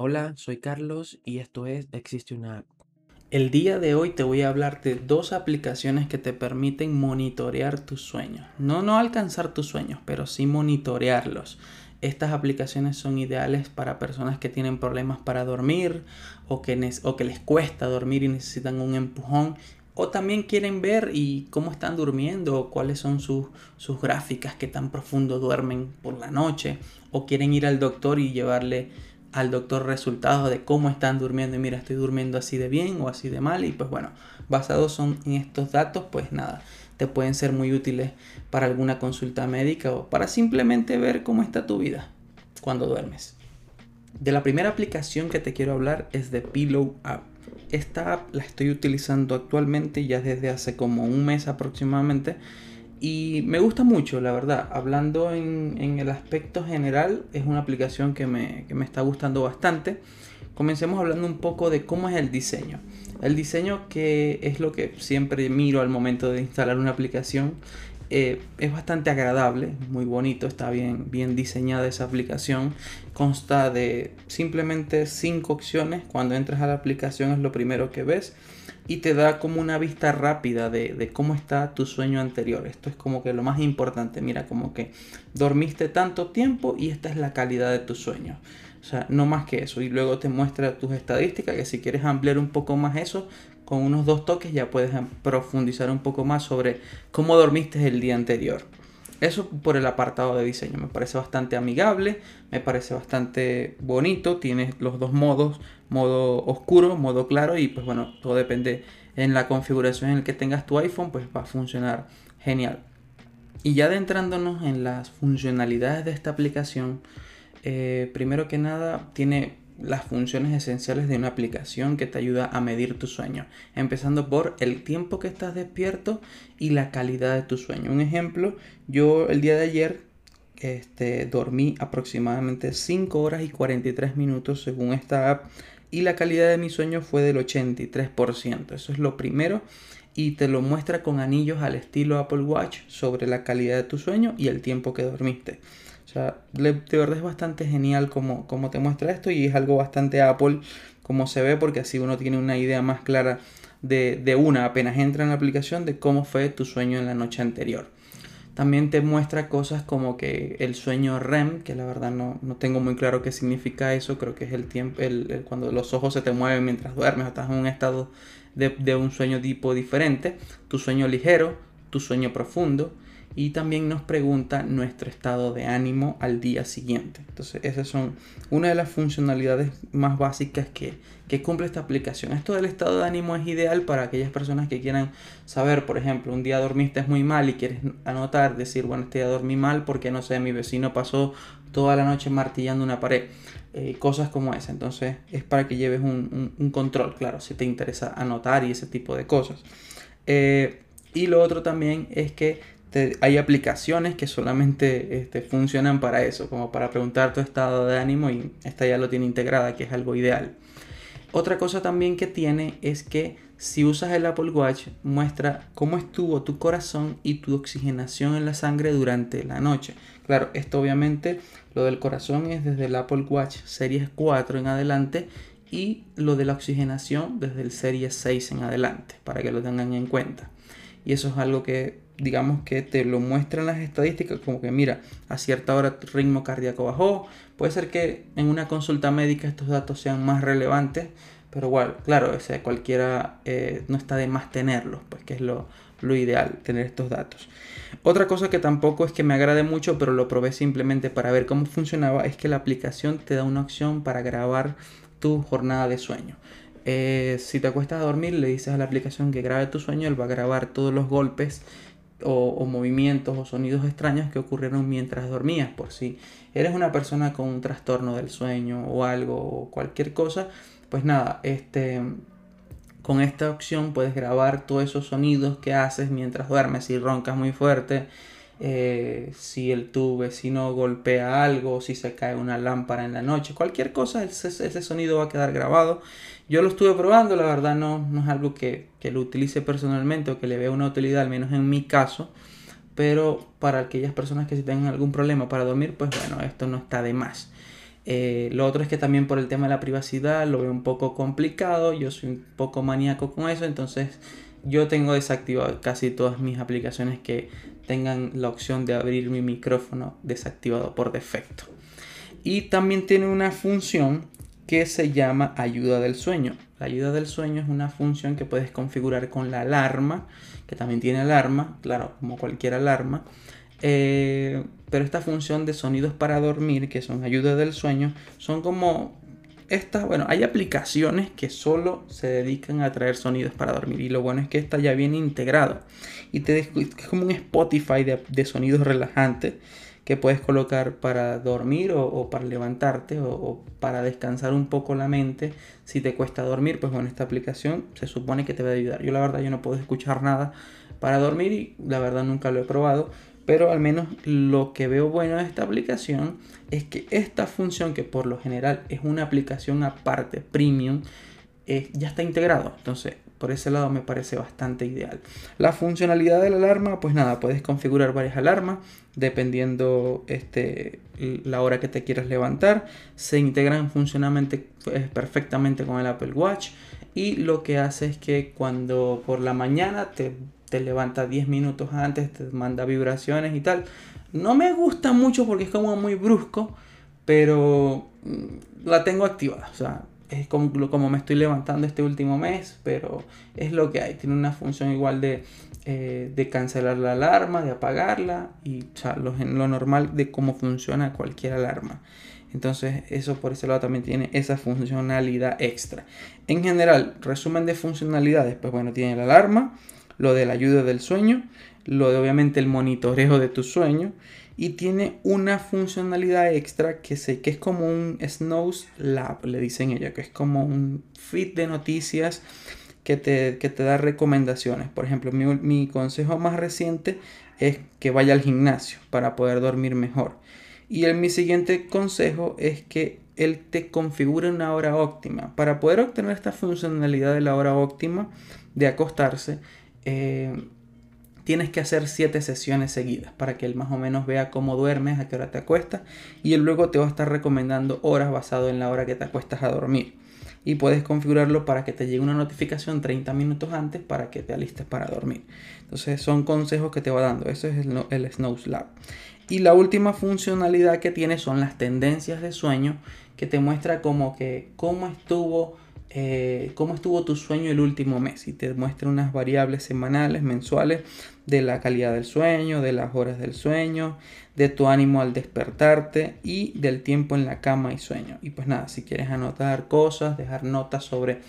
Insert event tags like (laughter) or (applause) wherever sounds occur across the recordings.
Hola, soy Carlos y esto es Existe una app. El día de hoy te voy a hablar de dos aplicaciones que te permiten monitorear tus sueños. No no alcanzar tus sueños, pero sí monitorearlos. Estas aplicaciones son ideales para personas que tienen problemas para dormir o que, les cuesta dormir y necesitan un empujón o también quieren ver y cómo están durmiendo o cuáles son sus, sus gráficas, que tan profundo duermen por la noche o quieren ir al doctor y llevarle al doctor resultados de cómo están durmiendo. Y mira estoy durmiendo así de bien o así de mal. Y pues bueno basados son en estos datos pues nada te pueden ser muy útiles para alguna consulta médica o para simplemente ver cómo está tu vida cuando duermes. De la primera aplicación que te quiero hablar es de Pillow App. Esta app la estoy utilizando actualmente ya desde hace como un mes aproximadamente y me gusta mucho, la verdad. Hablando en, el aspecto general, es una aplicación que me, está gustando bastante. Comencemos hablando un poco de cómo es el diseño. El diseño que es lo que siempre miro al momento de instalar una aplicación. Eh, es bastante agradable, muy bonito, está bien, bien diseñada esa aplicación. Consta de simplemente cinco opciones. Cuando entras a la aplicación es lo primero que ves y te da como una vista rápida de, cómo está tu sueño anterior. Esto es como que lo más importante. Mira, como que dormiste tanto tiempo y esta es la calidad de tu sueño. O sea, no más que eso. Y luego te muestra tus estadísticas, que si quieres ampliar un poco más eso, con unos dos toques ya puedes profundizar un poco más sobre cómo dormiste el día anterior. Eso por el apartado de diseño. Me parece bastante amigable, me parece bastante bonito. Tiene los dos modos, modo oscuro, modo claro y pues bueno, todo depende en la configuración en la que tengas tu iPhone, pues va a funcionar genial. Y ya adentrándonos en las funcionalidades de esta aplicación, eh, primero que nada tiene las funciones esenciales de una aplicación que te ayuda a medir tu sueño, empezando por el tiempo que estás despierto y la calidad de tu sueño. Un ejemplo, yo el día de ayer este, dormí aproximadamente 5 horas y 43 minutos según esta app y la calidad de mi sueño fue del 83%. Eso es lo primero y te lo muestra con anillos al estilo Apple Watch sobre la calidad de tu sueño y el tiempo que dormiste. O sea, de verdad es bastante genial como, como te muestra esto y es algo bastante Apple como se ve porque así uno tiene una idea más clara de, de una apenas entra en la aplicación de cómo fue tu sueño en la noche anterior. También te muestra cosas como que el sueño REM, que la verdad no, no tengo muy claro qué significa eso, creo que es el tiempo, el, cuando los ojos se te mueven mientras duermes o estás en un estado de, de un sueño tipo diferente, tu sueño ligero, tu sueño profundo, y también nos pregunta nuestro estado de ánimo al día siguiente. Entonces, esas son una de las funcionalidades más básicas que, cumple esta aplicación. Esto del estado de ánimo es ideal para aquellas personas que quieran saber, por ejemplo, un día dormiste muy mal y quieres anotar, decir, bueno, este día dormí mal porque, no sé, mi vecino pasó toda la noche martillando una pared. Eh, cosas como esa. Entonces, es para que lleves un, control, claro, si te interesa anotar y ese tipo de cosas. Eh, y lo otro también es que hay aplicaciones que solamente este, funcionan para eso, como para preguntar tu estado de ánimo y esta ya lo tiene integrada, que es algo ideal. Otra cosa también que tiene es que si usas el Apple Watch muestra cómo estuvo tu corazón y tu oxigenación en la sangre durante la noche. Claro, esto obviamente lo del corazón es desde el Apple Watch Series 4 en adelante y lo de la oxigenación desde el Series 6 en adelante, para que lo tengan en cuenta. Y eso es algo que digamos que te lo muestran las estadísticas como que mira, a cierta hora tu ritmo cardíaco bajó. Puede ser que en una consulta médica estos datos sean más relevantes, pero igual, claro, o cualquiera eh, no está de más tenerlos, pues que es lo, lo ideal, tener estos datos. Otra cosa que tampoco es que me agrade mucho, pero lo probé simplemente para ver cómo funcionaba, es que la aplicación te da una opción para grabar tu jornada de sueño. Eh, si te acuestas a dormir, le dices a la aplicación que grabe tu sueño, él va a grabar todos los golpes o, movimientos o sonidos extraños que ocurrieron mientras dormías. Por si eres una persona con un trastorno del sueño o algo o cualquier cosa, pues nada, este, con esta opción puedes grabar todos esos sonidos que haces mientras duermes. Si roncas muy fuerte, eh, si el tu vecino golpea algo, si se cae una lámpara en la noche, cualquier cosa, ese, ese sonido va a quedar grabado yo lo estuve probando, la verdad no, no es algo que, lo utilice personalmente o que le vea una utilidad, al menos en mi caso. Pero para aquellas personas que si tengan algún problema para dormir, pues bueno, esto no está de más. Eh, lo otro es que también por el tema de la privacidad lo veo un poco complicado, yo soy un poco maníaco con eso, entonces yo tengo desactivado casi todas mis aplicaciones que tengan la opción de abrir mi micrófono desactivado por defecto. Y también tiene una función que se llama ayuda del sueño. La ayuda del sueño es una función que puedes configurar con la alarma, que también tiene alarma, claro, como cualquier alarma. Eh, pero esta función de sonidos para dormir, que son ayuda del sueño, son como estas, bueno, hay aplicaciones que solo se dedican a traer sonidos para dormir. Y lo bueno es que esta ya viene integrado. Y te es como un Spotify de sonidos relajantes que puedes colocar para dormir o, para levantarte o, para descansar un poco la mente. Si te cuesta dormir, pues bueno, esta aplicación se supone que te va a ayudar. Yo la verdad yo no puedo escuchar nada para dormir y la verdad nunca lo he probado. Pero al menos lo que veo bueno de esta aplicación es que esta función, que por lo general es una aplicación aparte, premium, ya está integrado. Entonces, por ese lado me parece bastante ideal. La funcionalidad de la alarma, pues nada, puedes configurar varias alarmas dependiendo este, la hora que te quieras levantar. Se integran funcionalmente eh, perfectamente con el Apple Watch y lo que hace es que cuando por la mañana te, te levanta 10 minutos antes, te manda vibraciones y tal. No me gusta mucho porque es como muy brusco, pero mm, la tengo activada. O sea, es como, como me estoy levantando este último mes, pero es lo que hay. Tiene una función igual de, eh, de cancelar la alarma, de apagarla y lo, lo normal de cómo funciona cualquier alarma. Entonces eso por ese lado también tiene esa funcionalidad extra. En general, resumen de funcionalidades, pues bueno, tiene la alarma, lo de la ayuda del sueño, lo de obviamente el monitoreo de tu sueño y tiene una funcionalidad extra que sé que es como un Snows Lab, le dicen ella, que es como un feed de noticias que te, te da recomendaciones. Por ejemplo, mi, mi, consejo más reciente es que vaya al gimnasio para poder dormir mejor. Y el, mi siguiente consejo es que él te configure una hora óptima. Para poder obtener esta funcionalidad de la hora óptima de acostarse, eh, tienes que hacer 7 sesiones seguidas para que él más o menos vea cómo duermes, a qué hora te acuestas y él luego te va a estar recomendando horas basado en la hora que te acuestas a dormir. Y puedes configurarlo para que te llegue una notificación 30 minutos antes para que te alistes para dormir. Entonces son consejos que te va dando. Eso es el, el Snow Lab. Y la última funcionalidad que tiene son las tendencias de sueño que te muestra como que cómo estuvo eh, cómo estuvo tu sueño el último mes y te muestra unas variables semanales, mensuales de la calidad del sueño, de las horas del sueño, de tu ánimo al despertarte y del tiempo en la cama y sueño. Y pues nada, si quieres anotar cosas, dejar notas sobre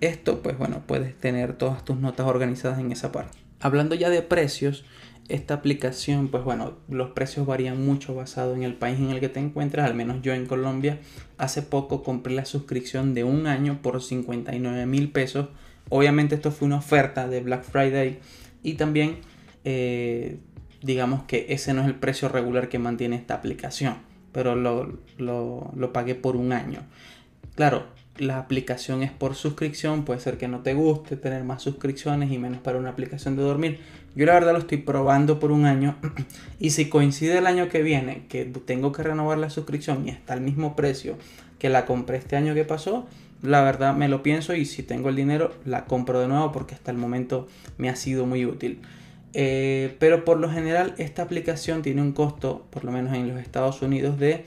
esto, pues bueno, puedes tener todas tus notas organizadas en esa parte. Hablando ya de precios, esta aplicación, pues bueno, los precios varían mucho basado en el país en el que te encuentras. Al menos yo en Colombia hace poco compré la suscripción de un año por 59 mil pesos. Obviamente esto fue una oferta de Black Friday y también eh, digamos que ese no es el precio regular que mantiene esta aplicación, pero lo, lo, lo pagué por un año. Claro, la aplicación es por suscripción, puede ser que no te guste tener más suscripciones y menos para una aplicación de dormir. Yo la verdad lo estoy probando por un año (clears throat) y si coincide el año que viene que tengo que renovar la suscripción y está al mismo precio que la compré este año que pasó, la verdad me lo pienso y si tengo el dinero la compro de nuevo porque hasta el momento me ha sido muy útil. Eh, pero por lo general esta aplicación tiene un costo, por lo menos en los Estados Unidos, de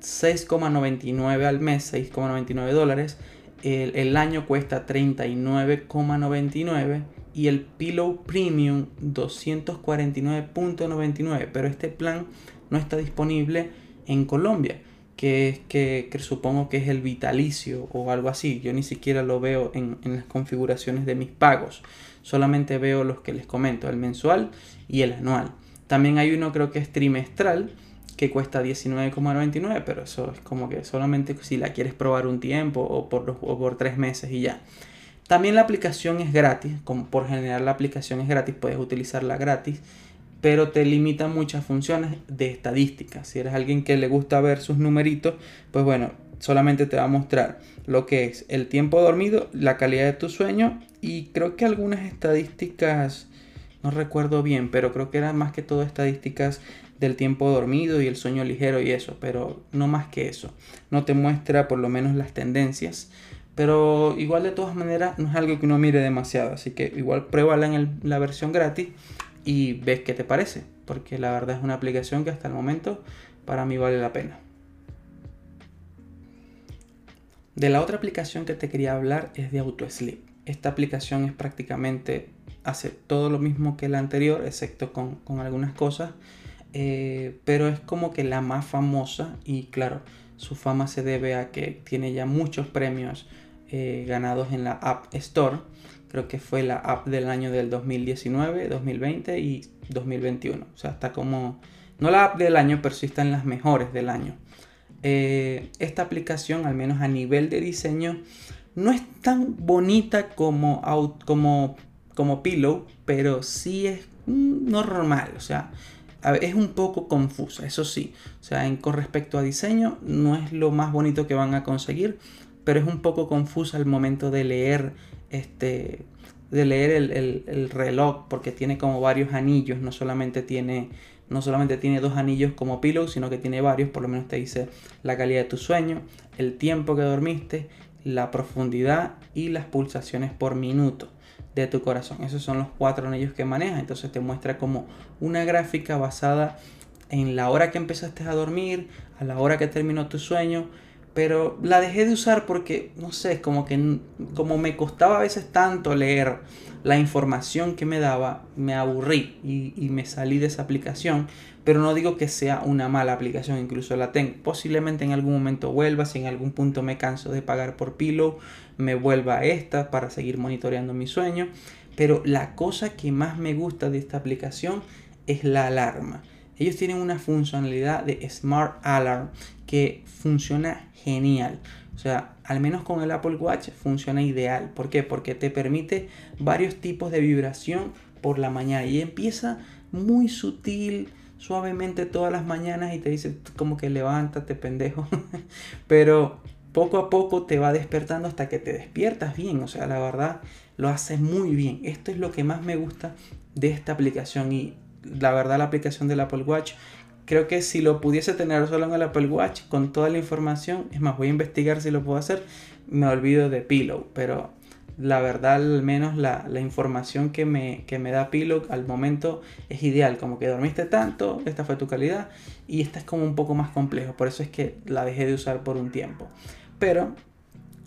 6,99 al mes, 6,99 dólares. El, el, año cuesta 39,99 y el Pillow Premium 249.99. Pero este plan no está disponible en Colombia, que, es, que, supongo que es el vitalicio o algo así. Yo ni siquiera lo veo en, en las configuraciones de mis pagos. Solamente veo los que les comento, el mensual y el anual. También hay uno creo que es trimestral que cuesta 19,99, pero eso es como que solamente si la quieres probar un tiempo o por, o por tres meses y ya. También la aplicación es gratis, como por general la aplicación es gratis, puedes utilizarla gratis, pero te limita muchas funciones de estadística. Si eres alguien que le gusta ver sus numeritos, pues bueno, solamente te va a mostrar lo que es el tiempo dormido, la calidad de tu sueño y creo que algunas estadísticas, no recuerdo bien, pero creo que eran más que todo estadísticas del tiempo dormido y el sueño ligero y eso, pero no más que eso. No te muestra por lo menos las tendencias, pero igual de todas maneras no es algo que uno mire demasiado, así que igual pruébala en la versión gratis y ves qué te parece, porque la verdad es una aplicación que hasta el momento para mí vale la pena. De la otra aplicación que te quería hablar es de AutoSleep. Esta aplicación es prácticamente, hace todo lo mismo que la anterior, excepto con, algunas cosas, eh, pero es como que la más famosa y claro, su fama se debe a que tiene ya muchos premios eh, ganados en la App Store. Creo que fue la app del año del 2019, 2020 y 2021. O sea, está como, no la app del año, pero sí está en las mejores del año. Eh, esta aplicación, al menos a nivel de diseño, no es tan bonita como, como, como Pillow, pero sí es normal. O sea, es un poco confusa, eso sí. O sea, en, con respecto a diseño, no es lo más bonito que van a conseguir, pero es un poco confusa al momento de leer este de leer el, el, reloj porque tiene como varios anillos no solamente tiene no solamente tiene dos anillos como pillow sino que tiene varios por lo menos te dice la calidad de tu sueño el tiempo que dormiste la profundidad y las pulsaciones por minuto de tu corazón esos son los cuatro anillos que maneja entonces te muestra como una gráfica basada en la hora que empezaste a dormir a la hora que terminó tu sueño pero la dejé de usar porque, no sé, como que como me costaba a veces tanto leer la información que me daba, me aburrí y, me salí de esa aplicación. Pero no digo que sea una mala aplicación, incluso la tengo. Posiblemente en algún momento vuelva, si en algún punto me canso de pagar por Pillow, me vuelva a esta para seguir monitoreando mi sueño. Pero la cosa que más me gusta de esta aplicación es la alarma. Ellos tienen una funcionalidad de Smart Alarm que funciona genial. O sea, al menos con el Apple Watch funciona ideal. ¿Por qué? Porque te permite varios tipos de vibración por la mañana y empieza muy sutil, suavemente todas las mañanas y te dice como que levántate pendejo. (laughs) Pero poco a poco te va despertando hasta que te despiertas bien. O sea, la verdad lo hace muy bien. Esto es lo que más me gusta de esta aplicación y la verdad la aplicación del Apple Watch creo que si lo pudiese tener solo en el Apple Watch con toda la información, es más, voy a investigar si lo puedo hacer, me olvido de Pillow, pero la verdad al menos la, información que me, que me da Pillow al momento es ideal, como que dormiste tanto, esta fue tu calidad y esta es como un poco más complejo, por eso es que la dejé de usar por un tiempo. Pero,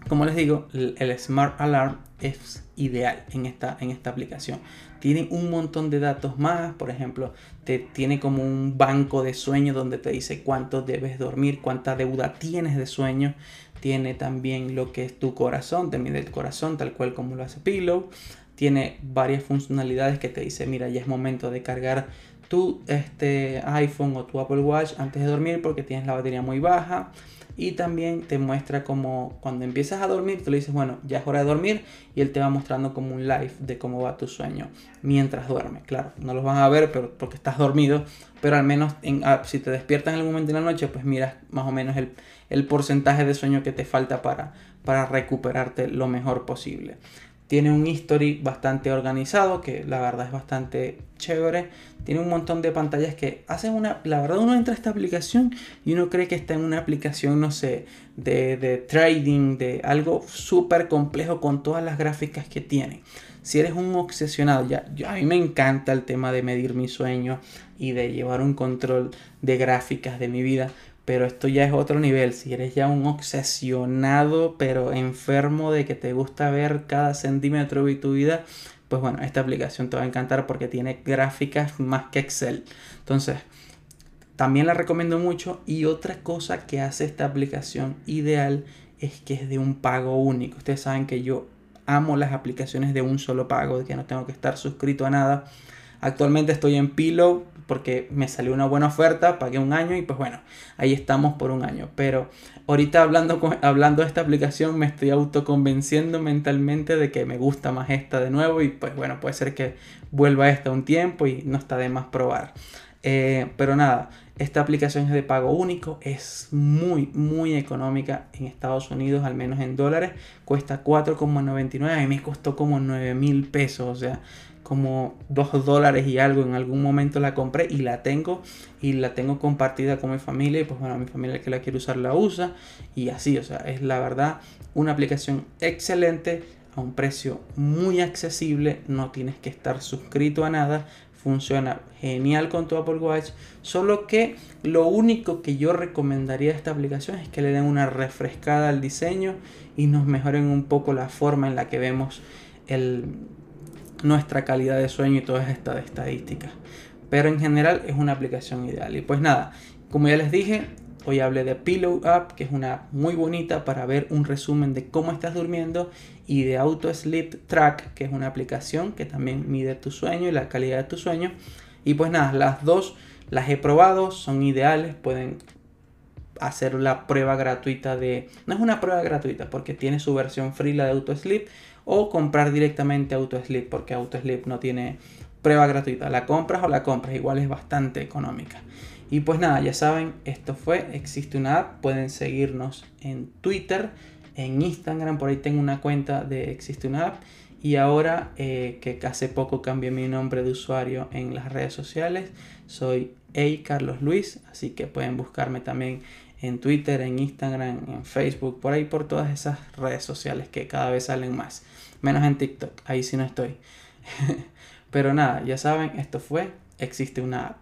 como les digo, el Smart Alarm es ideal en esta, en esta aplicación. Tiene un montón de datos más, por ejemplo, te tiene como un banco de sueño donde te dice cuánto debes dormir, cuánta deuda tienes de sueño, tiene también lo que es tu corazón, te mide el corazón tal cual como lo hace Pillow, tiene varias funcionalidades que te dice, mira, ya es momento de cargar tu este, iPhone o tu Apple Watch antes de dormir porque tienes la batería muy baja y también te muestra como cuando empiezas a dormir, tú le dices, bueno, ya es hora de dormir y él te va mostrando como un live de cómo va tu sueño mientras duermes. Claro, no los van a ver pero porque estás dormido, pero al menos en, ah, si te despiertas en algún momento de la noche, pues miras más o menos el, el porcentaje de sueño que te falta para, para recuperarte lo mejor posible. Tiene un history bastante organizado, que la verdad es bastante chévere. Tiene un montón de pantallas que hacen una... La verdad uno entra a esta aplicación y uno cree que está en una aplicación, no sé, de, de trading, de algo súper complejo con todas las gráficas que tiene. Si eres un obsesionado, ya, a mí me encanta el tema de medir mi sueño y de llevar un control de gráficas de mi vida. Pero esto ya es otro nivel. Si eres ya un obsesionado, pero enfermo de que te gusta ver cada centímetro de tu vida, pues bueno, esta aplicación te va a encantar porque tiene gráficas más que Excel. Entonces, también la recomiendo mucho. Y otra cosa que hace esta aplicación ideal es que es de un pago único. Ustedes saben que yo amo las aplicaciones de un solo pago, de que no tengo que estar suscrito a nada. Actualmente estoy en Pillow porque me salió una buena oferta, pagué un año y pues bueno, ahí estamos por un año. Pero ahorita hablando, hablando de esta aplicación me estoy autoconvenciendo mentalmente de que me gusta más esta de nuevo y pues bueno, puede ser que vuelva esta un tiempo y no está de más probar. Eh, pero nada, Esta aplicación es de pago único, es muy, muy económica en Estados Unidos, al menos en dólares. Cuesta 4,99, a mí me costó como 9 mil pesos, o sea, como 2 dólares y algo. En algún momento la compré y la tengo y la tengo compartida con mi familia. Y pues bueno, mi familia que la quiere usar la usa y así, o sea, es la verdad una aplicación excelente a un precio muy accesible. No tienes que estar suscrito a nada funciona genial con tu Apple Watch, solo que lo único que yo recomendaría de esta aplicación es que le den una refrescada al diseño y nos mejoren un poco la forma en la que vemos el, nuestra calidad de sueño y todas estas estadísticas. Pero en general es una aplicación ideal. Y pues nada, como ya les dije, Hoy hablé de Pillow Up, que es una muy bonita para ver un resumen de cómo estás durmiendo, y de Auto Sleep Track, que es una aplicación que también mide tu sueño y la calidad de tu sueño. Y pues nada, las dos las he probado, son ideales, pueden hacer la prueba gratuita de... No es una prueba gratuita porque tiene su versión free la de Auto Sleep o comprar directamente Auto Sleep porque Auto Sleep no tiene prueba gratuita. La compras o la compras, igual es bastante económica. Y pues nada, ya saben, esto fue Existe una app. Pueden seguirnos en Twitter, en Instagram, por ahí tengo una cuenta de Existe una app. Y ahora eh, que hace poco cambié mi nombre de usuario en las redes sociales, soy A Carlos Luis, así que pueden buscarme también en Twitter, en Instagram, en Facebook, por ahí por todas esas redes sociales que cada vez salen más. Menos en TikTok, ahí sí no estoy. (laughs) Pero nada, ya saben, esto fue Existe una app.